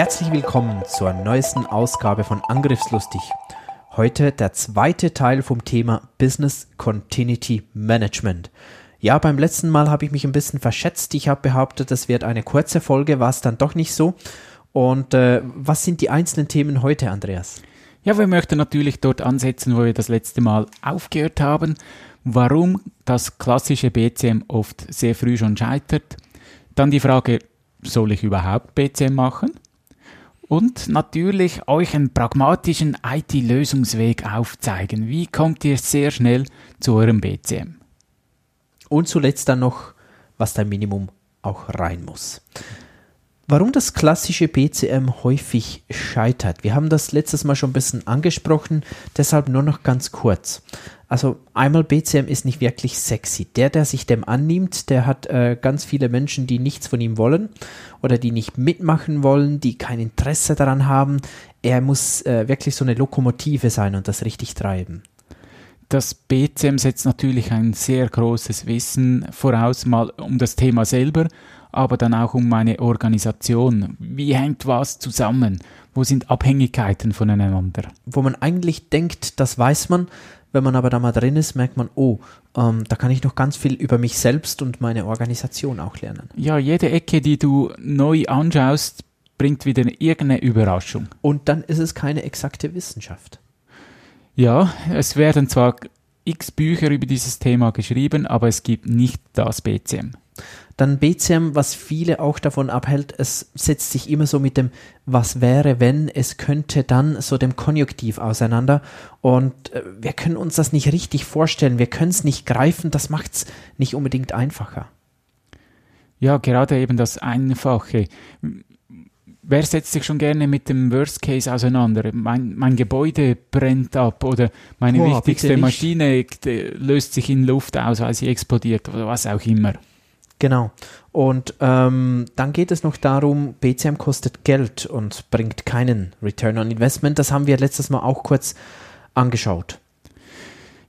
Herzlich willkommen zur neuesten Ausgabe von Angriffslustig. Heute der zweite Teil vom Thema Business Continuity Management. Ja, beim letzten Mal habe ich mich ein bisschen verschätzt. Ich habe behauptet, das wird eine kurze Folge, war es dann doch nicht so. Und äh, was sind die einzelnen Themen heute, Andreas? Ja, wir möchten natürlich dort ansetzen, wo wir das letzte Mal aufgehört haben. Warum das klassische BCM oft sehr früh schon scheitert. Dann die Frage, soll ich überhaupt BCM machen? Und natürlich euch einen pragmatischen IT-Lösungsweg aufzeigen. Wie kommt ihr sehr schnell zu eurem BCM? Und zuletzt dann noch, was dein Minimum auch rein muss. Warum das klassische BCM häufig scheitert. Wir haben das letztes Mal schon ein bisschen angesprochen, deshalb nur noch ganz kurz. Also einmal BCM ist nicht wirklich sexy. Der, der sich dem annimmt, der hat äh, ganz viele Menschen, die nichts von ihm wollen oder die nicht mitmachen wollen, die kein Interesse daran haben. Er muss äh, wirklich so eine Lokomotive sein und das richtig treiben. Das BCM setzt natürlich ein sehr großes Wissen voraus, mal um das Thema selber, aber dann auch um meine Organisation. Wie hängt was zusammen? Wo sind Abhängigkeiten voneinander? Wo man eigentlich denkt, das weiß man, wenn man aber da mal drin ist, merkt man, oh, ähm, da kann ich noch ganz viel über mich selbst und meine Organisation auch lernen. Ja, jede Ecke, die du neu anschaust, bringt wieder irgendeine Überraschung. Und dann ist es keine exakte Wissenschaft. Ja, es werden zwar x Bücher über dieses Thema geschrieben, aber es gibt nicht das BCM. Dann BCM, was viele auch davon abhält, es setzt sich immer so mit dem was wäre, wenn, es könnte dann, so dem Konjunktiv auseinander. Und äh, wir können uns das nicht richtig vorstellen, wir können es nicht greifen, das macht es nicht unbedingt einfacher. Ja, gerade eben das Einfache. Wer setzt sich schon gerne mit dem Worst Case auseinander? Mein, mein Gebäude brennt ab oder meine Boah, wichtigste Maschine löst sich in Luft aus, weil sie explodiert oder was auch immer. Genau. Und ähm, dann geht es noch darum, BCM kostet Geld und bringt keinen Return on Investment. Das haben wir letztes Mal auch kurz angeschaut.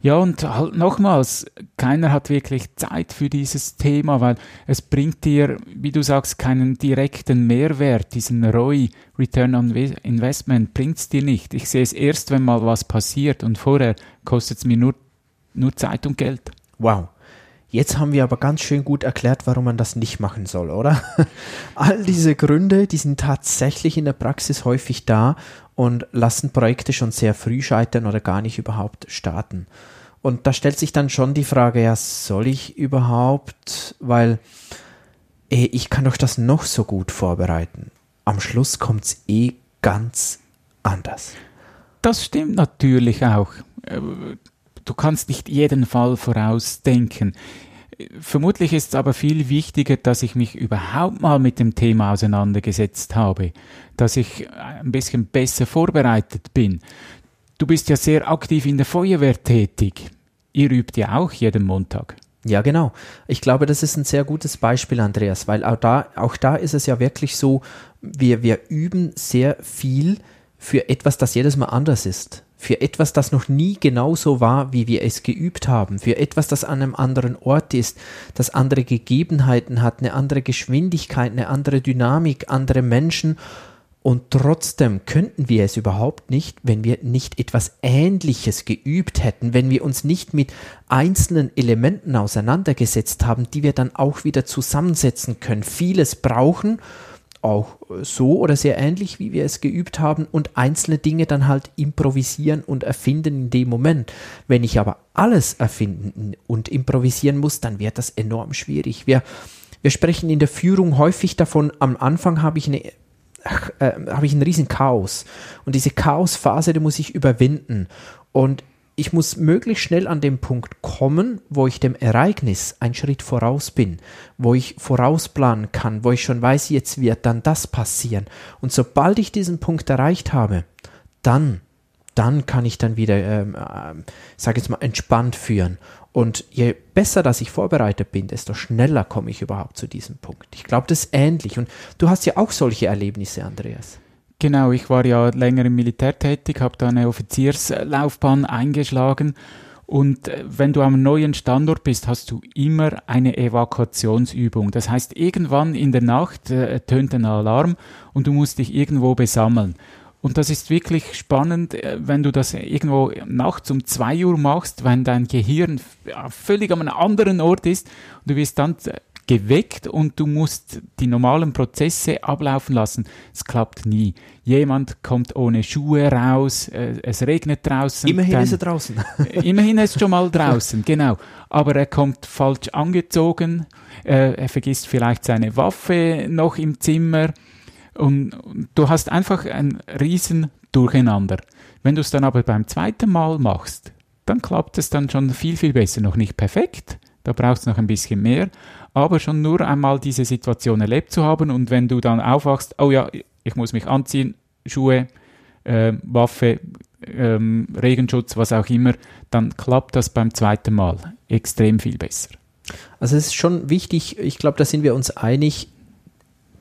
Ja, und halt nochmals, keiner hat wirklich Zeit für dieses Thema, weil es bringt dir, wie du sagst, keinen direkten Mehrwert. Diesen ROI, Return on Investment, bringt es dir nicht. Ich sehe es erst, wenn mal was passiert und vorher kostet es mir nur, nur Zeit und Geld. Wow. Jetzt haben wir aber ganz schön gut erklärt, warum man das nicht machen soll, oder? All diese Gründe, die sind tatsächlich in der Praxis häufig da und lassen Projekte schon sehr früh scheitern oder gar nicht überhaupt starten. Und da stellt sich dann schon die Frage, ja, soll ich überhaupt, weil ey, ich kann doch das noch so gut vorbereiten. Am Schluss kommt es eh ganz anders. Das stimmt natürlich auch. Äh, du kannst nicht jeden Fall vorausdenken. Vermutlich ist es aber viel wichtiger, dass ich mich überhaupt mal mit dem Thema auseinandergesetzt habe, dass ich ein bisschen besser vorbereitet bin. Du bist ja sehr aktiv in der Feuerwehr tätig. Ihr übt ja auch jeden Montag. Ja, genau. Ich glaube, das ist ein sehr gutes Beispiel, Andreas, weil auch da, auch da ist es ja wirklich so, wir, wir üben sehr viel für etwas, das jedes Mal anders ist für etwas, das noch nie genauso war, wie wir es geübt haben, für etwas, das an einem anderen Ort ist, das andere Gegebenheiten hat, eine andere Geschwindigkeit, eine andere Dynamik, andere Menschen. Und trotzdem könnten wir es überhaupt nicht, wenn wir nicht etwas Ähnliches geübt hätten, wenn wir uns nicht mit einzelnen Elementen auseinandergesetzt haben, die wir dann auch wieder zusammensetzen können. Vieles brauchen, auch so oder sehr ähnlich, wie wir es geübt haben und einzelne Dinge dann halt improvisieren und erfinden in dem Moment. Wenn ich aber alles erfinden und improvisieren muss, dann wird das enorm schwierig. Wir, wir sprechen in der Führung häufig davon, am Anfang habe ich eine äh, habe ich ein riesen Chaos. Und diese Chaosphase, die muss ich überwinden. Und ich muss möglichst schnell an den Punkt kommen, wo ich dem Ereignis einen Schritt voraus bin, wo ich vorausplanen kann, wo ich schon weiß, jetzt wird dann das passieren. Und sobald ich diesen Punkt erreicht habe, dann, dann kann ich dann wieder, ähm, äh, sage jetzt mal, entspannt führen. Und je besser, dass ich vorbereitet bin, desto schneller komme ich überhaupt zu diesem Punkt. Ich glaube, das ist ähnlich. Und du hast ja auch solche Erlebnisse, Andreas. Genau, ich war ja länger im Militär tätig, habe da eine Offizierslaufbahn eingeschlagen. Und äh, wenn du am neuen Standort bist, hast du immer eine Evakuationsübung. Das heißt, irgendwann in der Nacht äh, tönt ein Alarm und du musst dich irgendwo besammeln. Und das ist wirklich spannend, äh, wenn du das irgendwo nachts um zwei Uhr machst, wenn dein Gehirn völlig an einem anderen Ort ist und du wirst dann geweckt und du musst die normalen Prozesse ablaufen lassen. Es klappt nie. Jemand kommt ohne Schuhe raus, äh, es regnet draußen. Immerhin dann, ist er draußen. immerhin ist er schon mal draußen, genau. Aber er kommt falsch angezogen, äh, er vergisst vielleicht seine Waffe noch im Zimmer und, und du hast einfach ein riesen Durcheinander. Wenn du es dann aber beim zweiten Mal machst, dann klappt es dann schon viel, viel besser. Noch nicht perfekt, da brauchst du noch ein bisschen mehr, aber schon nur einmal diese Situation erlebt zu haben und wenn du dann aufwachst, oh ja, ich muss mich anziehen, Schuhe, äh, Waffe, ähm, Regenschutz, was auch immer, dann klappt das beim zweiten Mal extrem viel besser. Also es ist schon wichtig, ich glaube, da sind wir uns einig,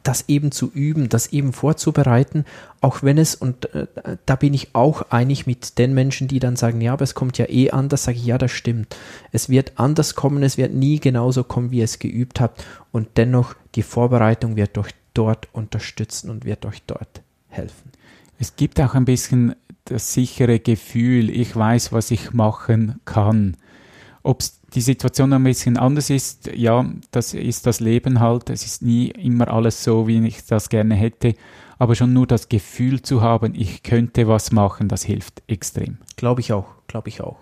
das eben zu üben, das eben vorzubereiten, auch wenn es, und äh, da bin ich auch einig mit den Menschen, die dann sagen, ja, aber es kommt ja eh anders, sage ich, ja, das stimmt. Es wird anders kommen, es wird nie genauso kommen, wie ihr es geübt habt und dennoch die Vorbereitung wird euch dort unterstützen und wird euch dort helfen. Es gibt auch ein bisschen das sichere Gefühl, ich weiß, was ich machen kann. Ob die Situation ein bisschen anders ist, ja, das ist das Leben halt. Es ist nie immer alles so, wie ich das gerne hätte. Aber schon nur das Gefühl zu haben, ich könnte was machen, das hilft extrem. Glaube ich auch, glaube ich auch.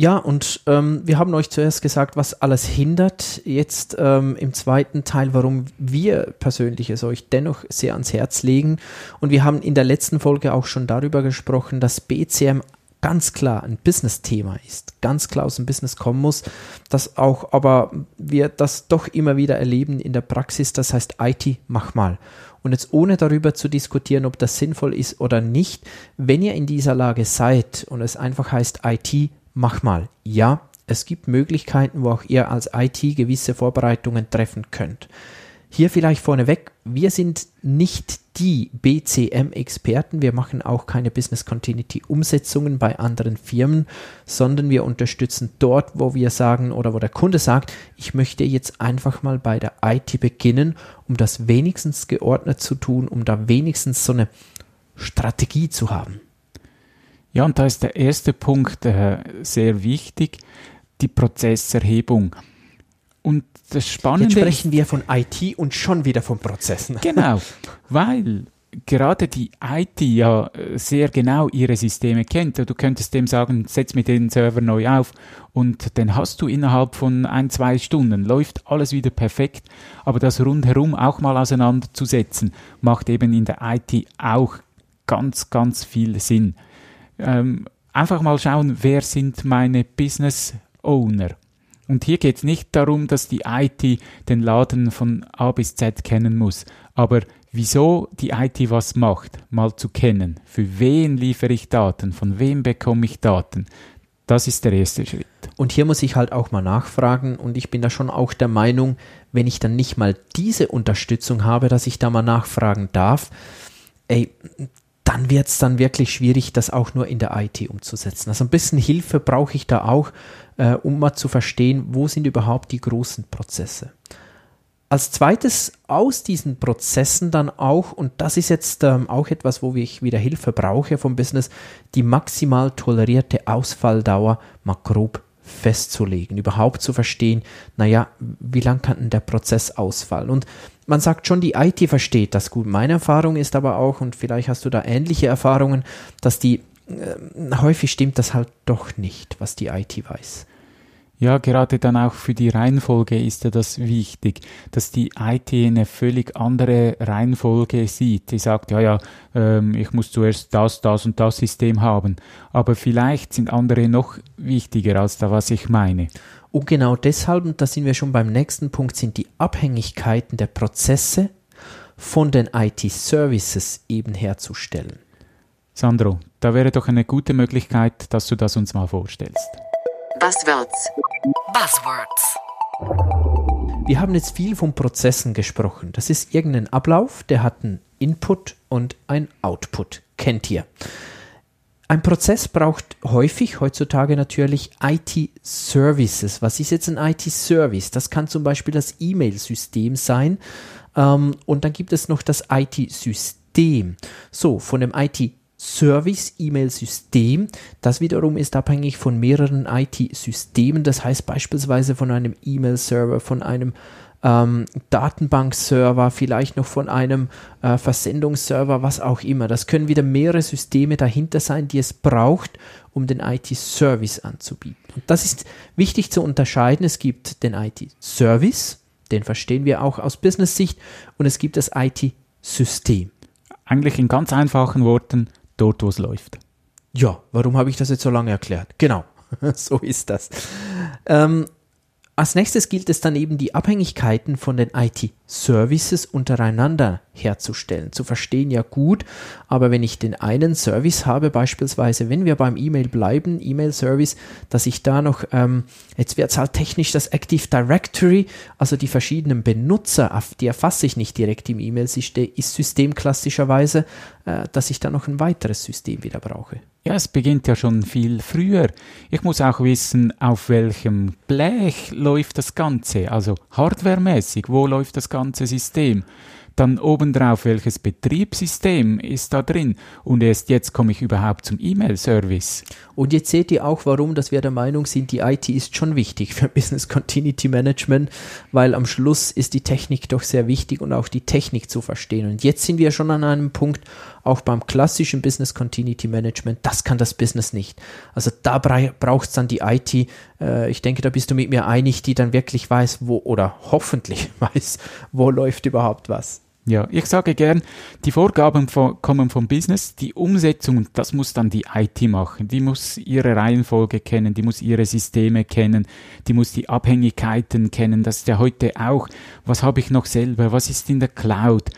Ja, und ähm, wir haben euch zuerst gesagt, was alles hindert. Jetzt ähm, im zweiten Teil, warum wir persönlich es euch dennoch sehr ans Herz legen. Und wir haben in der letzten Folge auch schon darüber gesprochen, dass BCM ganz klar ein Business-Thema ist, ganz klar aus dem Business kommen muss, dass auch aber wir das doch immer wieder erleben in der Praxis, das heißt IT, mach mal. Und jetzt ohne darüber zu diskutieren, ob das sinnvoll ist oder nicht, wenn ihr in dieser Lage seid und es einfach heißt IT, mach mal. Ja, es gibt Möglichkeiten, wo auch ihr als IT gewisse Vorbereitungen treffen könnt. Hier vielleicht vorneweg, wir sind nicht die BCM-Experten, wir machen auch keine Business Continuity-Umsetzungen bei anderen Firmen, sondern wir unterstützen dort, wo wir sagen oder wo der Kunde sagt, ich möchte jetzt einfach mal bei der IT beginnen, um das wenigstens geordnet zu tun, um da wenigstens so eine Strategie zu haben. Ja, und da ist der erste Punkt äh, sehr wichtig, die Prozesserhebung. Und das Spannende Jetzt sprechen wir von IT und schon wieder von Prozessen. Genau, weil gerade die IT ja äh, sehr genau ihre Systeme kennt. Du könntest dem sagen, setz mir den Server neu auf und den hast du innerhalb von ein, zwei Stunden. Läuft alles wieder perfekt. Aber das rundherum auch mal auseinanderzusetzen, macht eben in der IT auch ganz, ganz viel Sinn. Ähm, einfach mal schauen, wer sind meine Business Owner? Und hier geht es nicht darum, dass die IT den Laden von A bis Z kennen muss, aber wieso die IT was macht, mal zu kennen. Für wen liefere ich Daten, von wem bekomme ich Daten. Das ist der erste Schritt. Und hier muss ich halt auch mal nachfragen und ich bin da schon auch der Meinung, wenn ich dann nicht mal diese Unterstützung habe, dass ich da mal nachfragen darf, ey, dann wird es dann wirklich schwierig, das auch nur in der IT umzusetzen. Also ein bisschen Hilfe brauche ich da auch, äh, um mal zu verstehen, wo sind überhaupt die großen Prozesse. Als zweites aus diesen Prozessen dann auch, und das ist jetzt ähm, auch etwas, wo ich wieder Hilfe brauche vom Business, die maximal tolerierte Ausfalldauer mal grob festzulegen, überhaupt zu verstehen, naja, wie lang kann denn der Prozess ausfallen? Und man sagt schon, die IT versteht das gut. Meine Erfahrung ist aber auch, und vielleicht hast du da ähnliche Erfahrungen, dass die äh, häufig stimmt das halt doch nicht, was die IT weiß. Ja, gerade dann auch für die Reihenfolge ist ja das wichtig, dass die IT eine völlig andere Reihenfolge sieht. Die sagt, ja, ja, ähm, ich muss zuerst das, das und das System haben. Aber vielleicht sind andere noch wichtiger als da, was ich meine. Und genau deshalb, und da sind wir schon beim nächsten Punkt, sind die Abhängigkeiten der Prozesse von den IT-Services eben herzustellen. Sandro, da wäre doch eine gute Möglichkeit, dass du das uns mal vorstellst. Buzzwords. Buzzwords. Wir haben jetzt viel von Prozessen gesprochen. Das ist irgendein Ablauf, der hat einen Input und ein Output. Kennt ihr? Ein Prozess braucht häufig heutzutage natürlich IT-Services. Was ist jetzt ein IT-Service? Das kann zum Beispiel das E-Mail-System sein. Ähm, und dann gibt es noch das IT-System. So, von dem IT Service-E-Mail-System. Das wiederum ist abhängig von mehreren IT-Systemen. Das heißt beispielsweise von einem E-Mail-Server, von einem ähm, Datenbank-Server, vielleicht noch von einem äh, Versendungsserver, was auch immer. Das können wieder mehrere Systeme dahinter sein, die es braucht, um den IT-Service anzubieten. Und das ist wichtig zu unterscheiden. Es gibt den IT-Service, den verstehen wir auch aus Business-Sicht, und es gibt das IT-System. Eigentlich in ganz einfachen Worten dort, wo es läuft. Ja, warum habe ich das jetzt so lange erklärt? Genau, so ist das. Ähm, als nächstes gilt es dann eben die Abhängigkeiten von den IT-Services untereinander herzustellen. Zu verstehen ja gut, aber wenn ich den einen Service habe, beispielsweise, wenn wir beim E-Mail bleiben, E-Mail-Service, dass ich da noch, ähm, jetzt wird es halt technisch das Active Directory, also die verschiedenen Benutzer, die erfasse ich nicht direkt im E-Mail-System klassischerweise, äh, dass ich da noch ein weiteres System wieder brauche. Ja, es beginnt ja schon viel früher. Ich muss auch wissen, auf welchem Blech läuft das Ganze, also hardwaremäßig, wo läuft das ganze System. Dann obendrauf, welches Betriebssystem ist da drin? Und erst jetzt komme ich überhaupt zum E-Mail-Service. Und jetzt seht ihr auch, warum, dass wir der Meinung sind, die IT ist schon wichtig für Business Continuity Management, weil am Schluss ist die Technik doch sehr wichtig und auch die Technik zu verstehen. Und jetzt sind wir schon an einem Punkt, auch beim klassischen Business Continuity Management, das kann das Business nicht. Also da braucht es dann die IT, äh, ich denke, da bist du mit mir einig, die dann wirklich weiß, wo oder hoffentlich weiß, wo läuft überhaupt was. Ja, ich sage gern, die Vorgaben von, kommen vom Business, die Umsetzung, das muss dann die IT machen. Die muss ihre Reihenfolge kennen, die muss ihre Systeme kennen, die muss die Abhängigkeiten kennen. Das ist ja heute auch, was habe ich noch selber, was ist in der Cloud,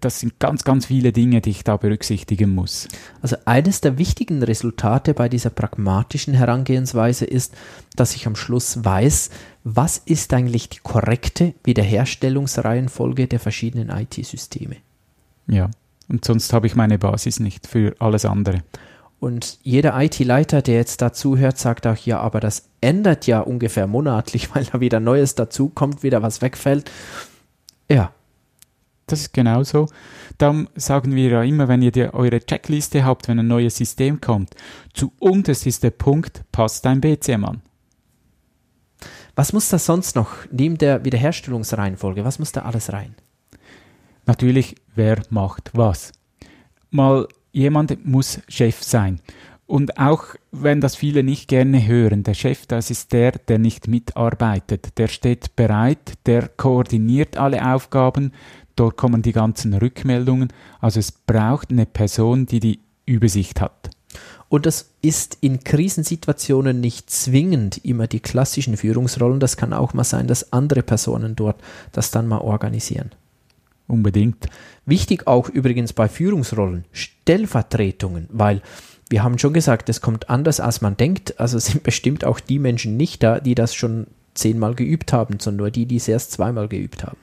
das sind ganz, ganz viele Dinge, die ich da berücksichtigen muss. Also eines der wichtigen Resultate bei dieser pragmatischen Herangehensweise ist, dass ich am Schluss weiß, was ist eigentlich die korrekte Wiederherstellungsreihenfolge der verschiedenen IT-Systeme. Ja, und sonst habe ich meine Basis nicht für alles andere. Und jeder IT-Leiter, der jetzt dazu hört, sagt auch, ja, aber das ändert ja ungefähr monatlich, weil da wieder Neues dazu kommt, wieder was wegfällt. Ja, das ist genauso. Darum sagen wir ja immer, wenn ihr die, eure Checkliste habt, wenn ein neues System kommt, zu unterst ist der Punkt, passt dein BCM an. Was muss da sonst noch, neben der Wiederherstellungsreihenfolge, was muss da alles rein? Natürlich, wer macht was. Mal, jemand muss Chef sein. Und auch wenn das viele nicht gerne hören, der Chef, das ist der, der nicht mitarbeitet. Der steht bereit, der koordiniert alle Aufgaben, dort kommen die ganzen Rückmeldungen. Also es braucht eine Person, die die Übersicht hat. Und das ist in Krisensituationen nicht zwingend immer die klassischen Führungsrollen. Das kann auch mal sein, dass andere Personen dort das dann mal organisieren. Unbedingt. Wichtig auch übrigens bei Führungsrollen, Stellvertretungen, weil wir haben schon gesagt, es kommt anders, als man denkt. Also sind bestimmt auch die Menschen nicht da, die das schon zehnmal geübt haben, sondern nur die, die es erst zweimal geübt haben.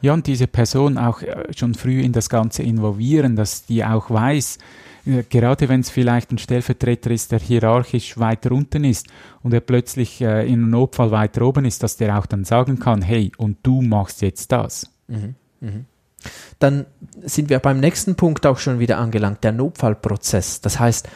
Ja, und diese Person auch äh, schon früh in das Ganze involvieren, dass die auch weiß, äh, gerade wenn es vielleicht ein Stellvertreter ist, der hierarchisch weiter unten ist und er plötzlich äh, in einem Notfall weiter oben ist, dass der auch dann sagen kann, hey, und du machst jetzt das. Mhm, mh. Dann sind wir beim nächsten Punkt auch schon wieder angelangt, der Notfallprozess. Das heißt,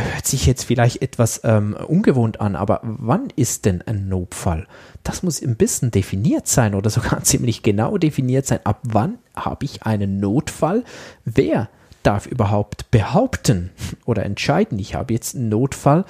hört sich jetzt vielleicht etwas ähm, ungewohnt an, aber wann ist denn ein Notfall? Das muss ein bisschen definiert sein oder sogar ziemlich genau definiert sein. Ab wann habe ich einen Notfall? Wer darf überhaupt behaupten oder entscheiden, ich habe jetzt einen Notfall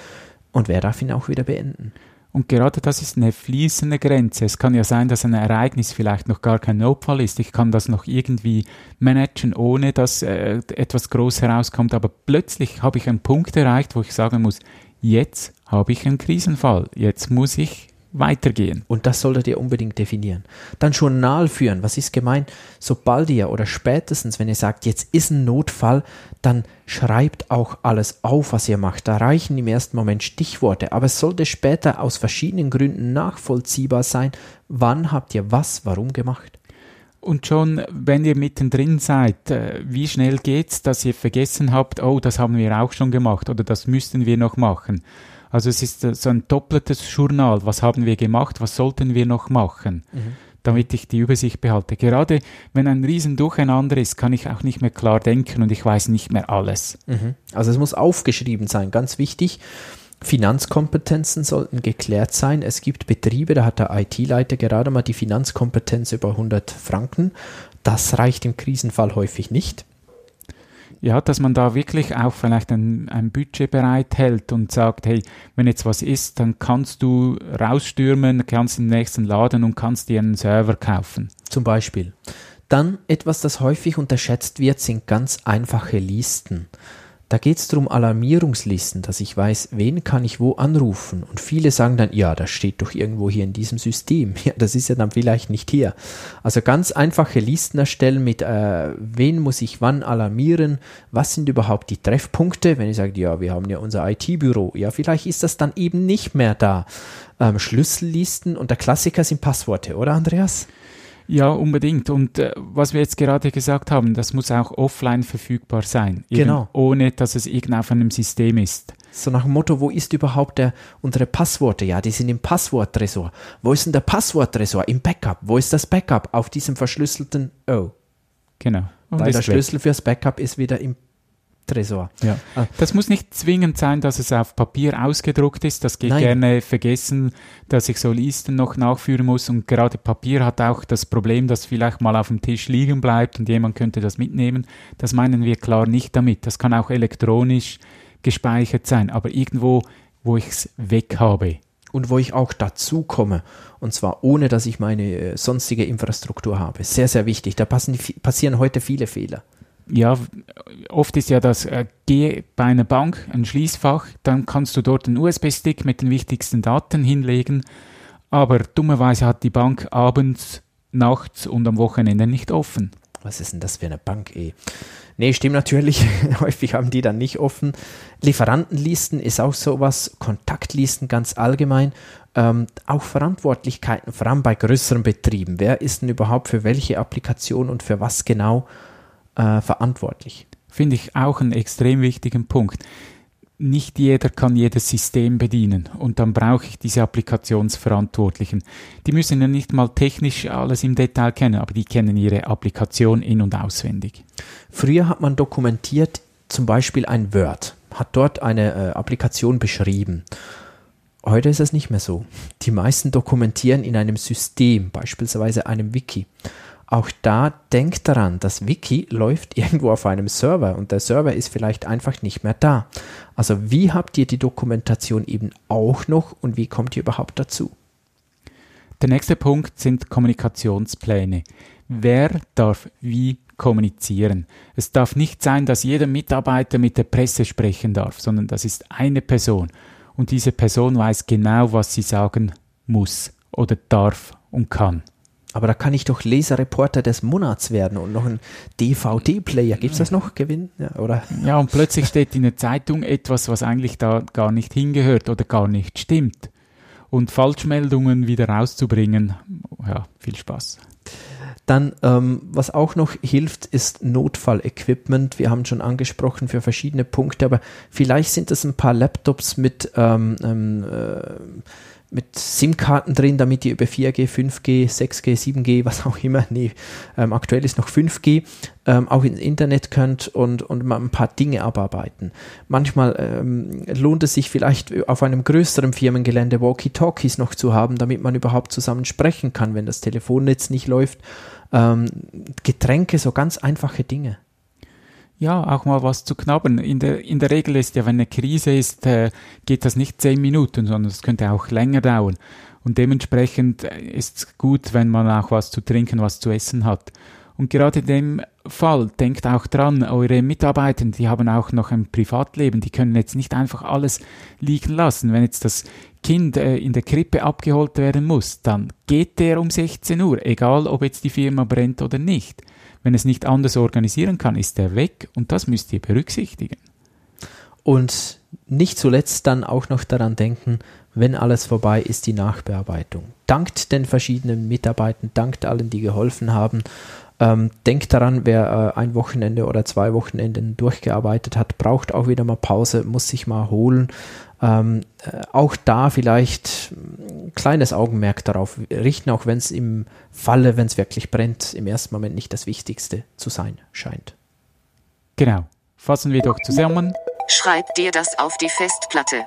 und wer darf ihn auch wieder beenden? Und gerade das ist eine fließende Grenze. Es kann ja sein, dass ein Ereignis vielleicht noch gar kein Notfall ist. Ich kann das noch irgendwie managen, ohne dass äh, etwas groß herauskommt. Aber plötzlich habe ich einen Punkt erreicht, wo ich sagen muss, jetzt habe ich einen Krisenfall. Jetzt muss ich weitergehen. Und das solltet ihr unbedingt definieren. Dann Journal führen. Was ist gemeint? Sobald ihr oder spätestens, wenn ihr sagt, jetzt ist ein Notfall, dann schreibt auch alles auf, was ihr macht. Da reichen im ersten Moment Stichworte, aber es sollte später aus verschiedenen Gründen nachvollziehbar sein, wann habt ihr was, warum gemacht. Und schon, wenn ihr mittendrin seid, äh, wie schnell geht's, dass ihr vergessen habt, oh, das haben wir auch schon gemacht oder das müssten wir noch machen. Also es ist äh, so ein doppeltes Journal. Was haben wir gemacht? Was sollten wir noch machen? Mhm. Damit ich die Übersicht behalte. Gerade wenn ein Riesendurcheinander ist, kann ich auch nicht mehr klar denken und ich weiß nicht mehr alles. Mhm. Also es muss aufgeschrieben sein, ganz wichtig. Finanzkompetenzen sollten geklärt sein. Es gibt Betriebe, da hat der IT-Leiter gerade mal die Finanzkompetenz über 100 Franken. Das reicht im Krisenfall häufig nicht. Ja, dass man da wirklich auch vielleicht ein, ein Budget bereithält und sagt, hey, wenn jetzt was ist, dann kannst du rausstürmen, kannst in den nächsten Laden und kannst dir einen Server kaufen. Zum Beispiel. Dann etwas, das häufig unterschätzt wird, sind ganz einfache Listen. Da geht es darum Alarmierungslisten, dass ich weiß, wen kann ich wo anrufen. Und viele sagen dann, ja, das steht doch irgendwo hier in diesem System. Ja, das ist ja dann vielleicht nicht hier. Also ganz einfache Listen erstellen mit, äh, wen muss ich wann alarmieren, was sind überhaupt die Treffpunkte. Wenn ich sage, ja, wir haben ja unser IT-Büro, ja, vielleicht ist das dann eben nicht mehr da. Ähm, Schlüssellisten und der Klassiker sind Passworte, oder Andreas? Ja, unbedingt. Und äh, was wir jetzt gerade gesagt haben, das muss auch offline verfügbar sein. Genau. Ohne, dass es irgend auf einem System ist. So nach dem Motto, wo ist überhaupt der, unsere Passworte? Ja, die sind im Passworttresor. Wo ist denn der Passworttresor? Im Backup. Wo ist das Backup? Auf diesem verschlüsselten O. Genau. Und Weil der Schlüssel fürs Backup ist wieder im Tresor. Ja. Ah. Das muss nicht zwingend sein, dass es auf Papier ausgedruckt ist. Das geht Nein. gerne vergessen, dass ich so Listen noch nachführen muss. Und gerade Papier hat auch das Problem, dass vielleicht mal auf dem Tisch liegen bleibt und jemand könnte das mitnehmen. Das meinen wir klar nicht damit. Das kann auch elektronisch gespeichert sein, aber irgendwo, wo ich es weg habe. Und wo ich auch dazu komme. Und zwar ohne, dass ich meine äh, sonstige Infrastruktur habe. Sehr, sehr wichtig. Da passen, passieren heute viele Fehler ja, oft ist ja das, äh, geh bei einer Bank, ein Schließfach, dann kannst du dort einen USB-Stick mit den wichtigsten Daten hinlegen, aber dummerweise hat die Bank abends, nachts und am Wochenende nicht offen. Was ist denn das für eine Bank, eh? Nee, stimmt natürlich. Häufig haben die dann nicht offen. Lieferantenlisten ist auch sowas. Kontaktlisten ganz allgemein. Ähm, auch Verantwortlichkeiten, vor allem bei größeren Betrieben. Wer ist denn überhaupt für welche Applikation und für was genau äh, verantwortlich. Finde ich auch einen extrem wichtigen Punkt. Nicht jeder kann jedes System bedienen und dann brauche ich diese Applikationsverantwortlichen. Die müssen ja nicht mal technisch alles im Detail kennen, aber die kennen ihre Applikation in- und auswendig. Früher hat man dokumentiert zum Beispiel ein Word, hat dort eine äh, Applikation beschrieben. Heute ist es nicht mehr so. Die meisten dokumentieren in einem System, beispielsweise einem Wiki. Auch da denkt daran, das Wiki läuft irgendwo auf einem Server und der Server ist vielleicht einfach nicht mehr da. Also wie habt ihr die Dokumentation eben auch noch und wie kommt ihr überhaupt dazu? Der nächste Punkt sind Kommunikationspläne. Wer darf wie kommunizieren? Es darf nicht sein, dass jeder Mitarbeiter mit der Presse sprechen darf, sondern das ist eine Person. Und diese Person weiß genau, was sie sagen muss oder darf und kann. Aber da kann ich doch Leserreporter des Monats werden und noch ein DVD-Player. Gibt es das noch? Gewinn? Ja, oder? ja, und plötzlich steht in der Zeitung etwas, was eigentlich da gar nicht hingehört oder gar nicht stimmt. Und Falschmeldungen wieder rauszubringen, ja, viel Spaß. Dann, ähm, was auch noch hilft, ist Notfallequipment. Wir haben schon angesprochen für verschiedene Punkte, aber vielleicht sind es ein paar Laptops mit ähm, ähm, äh, mit SIM-Karten drin, damit ihr über 4G, 5G, 6G, 7G, was auch immer, nee, ähm, aktuell ist noch 5G, ähm, auch ins Internet könnt und, und mal ein paar Dinge abarbeiten. Manchmal ähm, lohnt es sich vielleicht auf einem größeren Firmengelände Walkie-Talkies noch zu haben, damit man überhaupt zusammen sprechen kann, wenn das Telefonnetz nicht läuft. Ähm, Getränke, so ganz einfache Dinge. Ja, auch mal was zu knabbern. In der, in der Regel ist ja, wenn eine Krise ist, äh, geht das nicht zehn Minuten, sondern es könnte auch länger dauern. Und dementsprechend äh, ist es gut, wenn man auch was zu trinken, was zu essen hat. Und gerade in dem Fall, denkt auch dran, eure Mitarbeiter, die haben auch noch ein Privatleben, die können jetzt nicht einfach alles liegen lassen. Wenn jetzt das Kind äh, in der Krippe abgeholt werden muss, dann geht der um 16 Uhr, egal ob jetzt die Firma brennt oder nicht. Wenn es nicht anders organisieren kann, ist er weg und das müsst ihr berücksichtigen. Und nicht zuletzt dann auch noch daran denken, wenn alles vorbei ist, die Nachbearbeitung. Dankt den verschiedenen Mitarbeitern, dankt allen, die geholfen haben ähm, denkt daran, wer äh, ein Wochenende oder zwei Wochenenden durchgearbeitet hat, braucht auch wieder mal Pause, muss sich mal holen. Ähm, äh, auch da vielleicht ein kleines Augenmerk darauf richten, auch wenn es im Falle, wenn es wirklich brennt, im ersten Moment nicht das Wichtigste zu sein scheint. Genau. Fassen wir doch zusammen. Schreib dir das auf die Festplatte.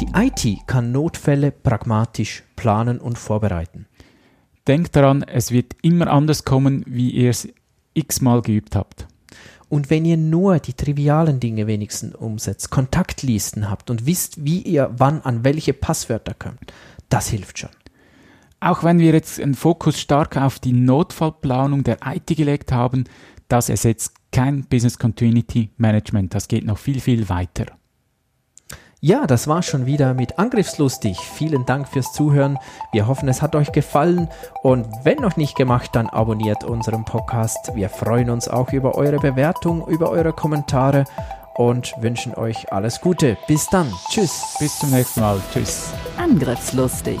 Die IT kann Notfälle pragmatisch planen und vorbereiten. Denkt daran, es wird immer anders kommen, wie ihr es x-mal geübt habt. Und wenn ihr nur die trivialen Dinge wenigstens umsetzt, Kontaktlisten habt und wisst, wie ihr wann an welche Passwörter kommt, das hilft schon. Auch wenn wir jetzt einen Fokus stark auf die Notfallplanung der IT gelegt haben, das ersetzt kein Business Continuity Management. Das geht noch viel, viel weiter. Ja, das war schon wieder mit Angriffslustig. Vielen Dank fürs Zuhören. Wir hoffen, es hat euch gefallen. Und wenn noch nicht gemacht, dann abonniert unseren Podcast. Wir freuen uns auch über eure Bewertung, über eure Kommentare und wünschen euch alles Gute. Bis dann. Tschüss. Bis zum nächsten Mal. Tschüss. Angriffslustig